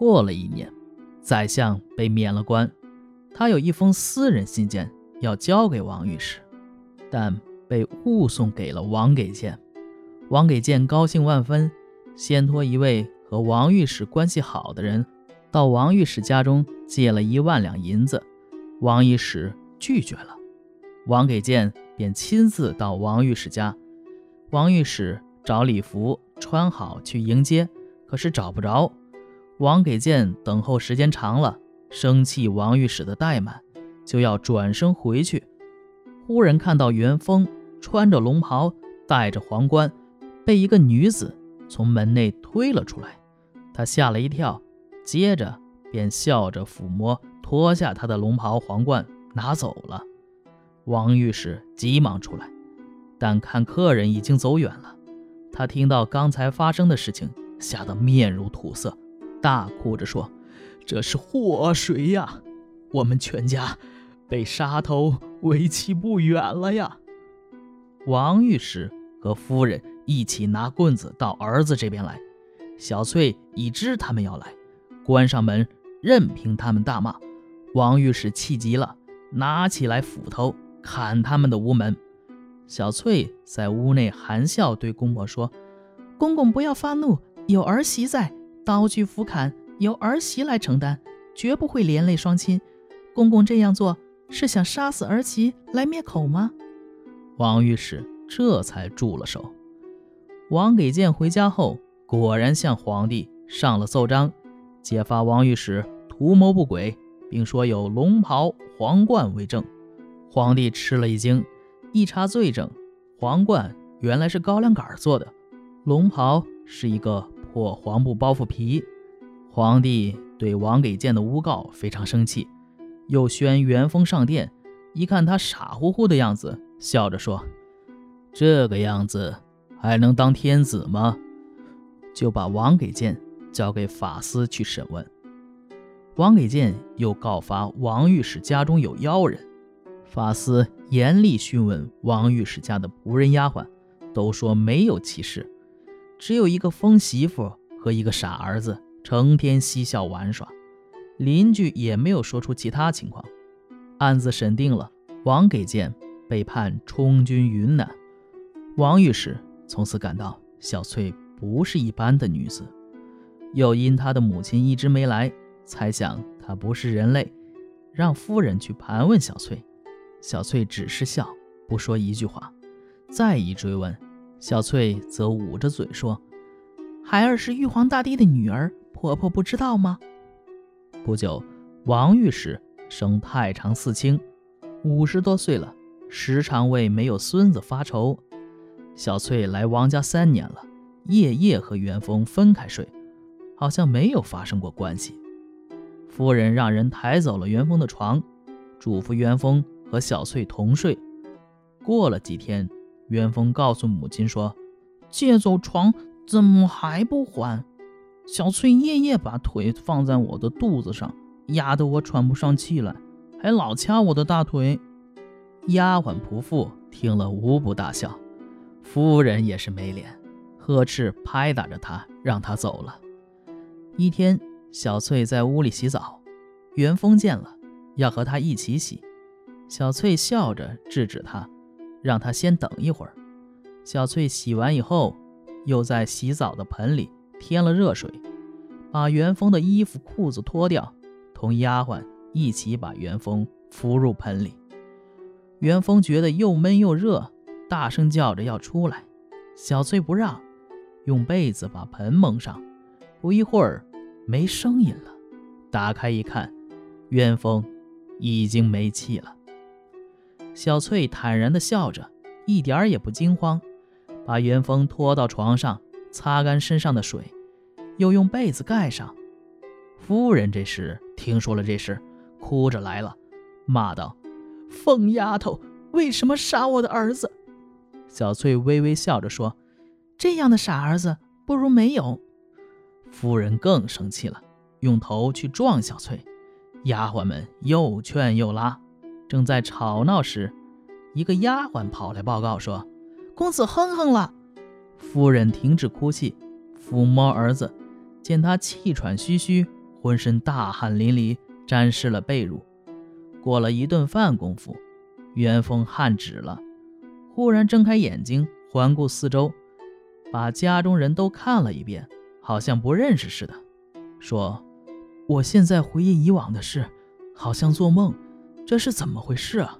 过了一年，宰相被免了官，他有一封私人信件要交给王御史，但被误送给了王给谏。王给谏高兴万分，先托一位和王御史关系好的人，到王御史家中借了一万两银子。王御史拒绝了，王给谏便亲自到王御史家。王御史找礼服穿好去迎接，可是找不着。王给谏等候时间长了，生气王御史的怠慢，就要转身回去。忽然看到元丰穿着龙袍，戴着皇冠，被一个女子从门内推了出来。他吓了一跳，接着便笑着抚摸，脱下他的龙袍皇冠拿走了。王御史急忙出来，但看客人已经走远了。他听到刚才发生的事情，吓得面如土色。大哭着说：“这是祸水呀！我们全家被杀头为期不远了呀！”王御史和夫人一起拿棍子到儿子这边来。小翠已知他们要来，关上门，任凭他们大骂。王御史气急了，拿起来斧头砍他们的屋门。小翠在屋内含笑对公婆说：“公公不要发怒，有儿媳在。”刀具斧砍由儿媳来承担，绝不会连累双亲。公公这样做是想杀死儿媳来灭口吗？王御史这才住了手。王给谏回家后，果然向皇帝上了奏章，揭发王御史图谋不轨，并说有龙袍、皇冠为证。皇帝吃了一惊，一查罪证，皇冠原来是高粱杆做的，龙袍是一个。破黄布包袱皮，皇帝对王给谏的诬告非常生气，又宣元丰上殿。一看他傻乎乎的样子，笑着说：“这个样子还能当天子吗？”就把王给谏交给法司去审问。王给谏又告发王御史家中有妖人，法司严厉讯问王御史家的仆人丫鬟，都说没有其事。只有一个疯媳妇和一个傻儿子，成天嬉笑玩耍，邻居也没有说出其他情况。案子审定了，王给谏被判充军云南。王御史从此感到小翠不是一般的女子，又因他的母亲一直没来，猜想她不是人类，让夫人去盘问小翠。小翠只是笑，不说一句话。再一追问。小翠则捂着嘴说：“孩儿是玉皇大帝的女儿，婆婆不知道吗？”不久，王御史生太常寺卿，五十多岁了，时常为没有孙子发愁。小翠来王家三年了，夜夜和元丰分开睡，好像没有发生过关系。夫人让人抬走了元丰的床，嘱咐元丰和小翠同睡。过了几天。元丰告诉母亲说：“借走床怎么还不还？小翠夜夜把腿放在我的肚子上，压得我喘不上气来，还老掐我的大腿。”丫鬟仆妇听了无不大笑，夫人也是没脸，呵斥拍打着她，让她走了。一天，小翠在屋里洗澡，元丰见了，要和她一起洗，小翠笑着制止他。让他先等一会儿。小翠洗完以后，又在洗澡的盆里添了热水，把元丰的衣服裤子脱掉，同丫鬟一起把元丰扶入盆里。元丰觉得又闷又热，大声叫着要出来。小翠不让，用被子把盆蒙上。不一会儿，没声音了。打开一看，元丰已经没气了。小翠坦然地笑着，一点儿也不惊慌，把元丰拖到床上，擦干身上的水，又用被子盖上。夫人这时听说了这事，哭着来了，骂道：“疯丫头，为什么杀我的儿子？”小翠微微笑着说：“这样的傻儿子，不如没有。”夫人更生气了，用头去撞小翠，丫鬟们又劝又拉。正在吵闹时，一个丫鬟跑来报告说：“公子哼哼了。”夫人停止哭泣，抚摸儿子，见他气喘吁吁，浑身大汗淋漓，沾湿了被褥。过了一顿饭功夫，元丰汗止了，忽然睁开眼睛，环顾四周，把家中人都看了一遍，好像不认识似的，说：“我现在回忆以往的事，好像做梦，这是怎么回事啊？”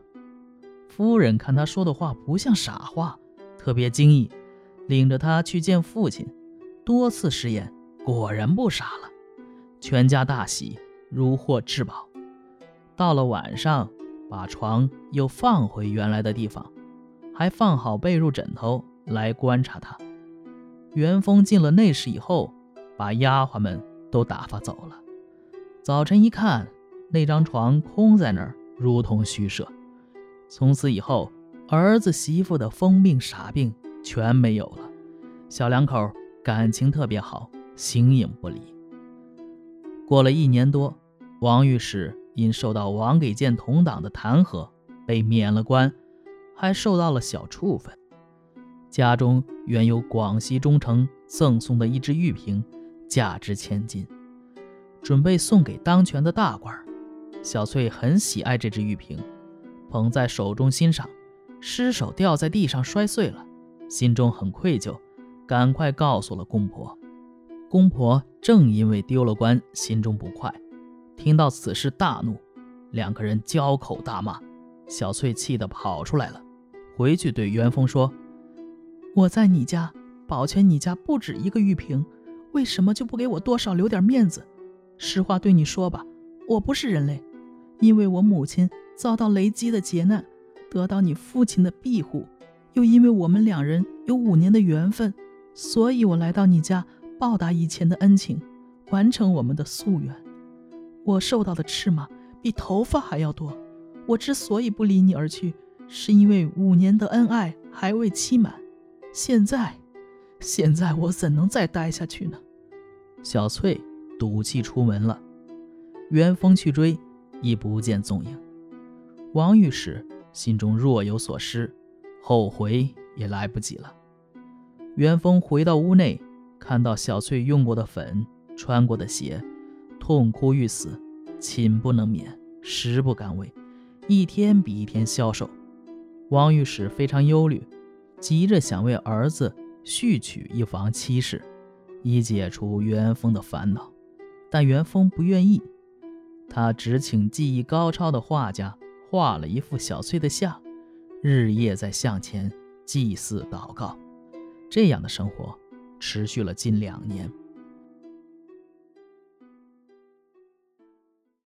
夫人看他说的话不像傻话，特别惊异，领着他去见父亲，多次试验，果然不傻了。全家大喜，如获至宝。到了晚上，把床又放回原来的地方，还放好被褥枕头来观察他。元丰进了内室以后，把丫鬟们都打发走了。早晨一看，那张床空在那儿，如同虚设。从此以后，儿子媳妇的疯病傻病全没有了，小两口感情特别好，形影不离。过了一年多，王御史因受到王给谏同党的弹劾，被免了官，还受到了小处分。家中原有广西中丞赠送的一只玉瓶，价值千金，准备送给当权的大官。小翠很喜爱这只玉瓶。捧在手中欣赏，失手掉在地上摔碎了，心中很愧疚，赶快告诉了公婆。公婆正因为丢了官，心中不快，听到此事大怒，两个人交口大骂。小翠气得跑出来了，回去对元丰说：“我在你家保全你家不止一个玉瓶，为什么就不给我多少留点面子？实话对你说吧，我不是人类，因为我母亲。”遭到雷击的劫难，得到你父亲的庇护，又因为我们两人有五年的缘分，所以我来到你家报答以前的恩情，完成我们的夙愿。我受到的斥骂比头发还要多。我之所以不离你而去，是因为五年的恩爱还未期满。现在，现在我怎能再待下去呢？小翠赌气出门了，元丰去追，已不见踪影。王御史心中若有所失，后悔也来不及了。元丰回到屋内，看到小翠用过的粉、穿过的鞋，痛哭欲死，寝不能眠，食不甘味，一天比一天消瘦。王御史非常忧虑，急着想为儿子续娶一房妻室，以解除元丰的烦恼。但元丰不愿意，他只请技艺高超的画家。画了一幅小翠的像，日夜在向前祭祀祷告，这样的生活持续了近两年。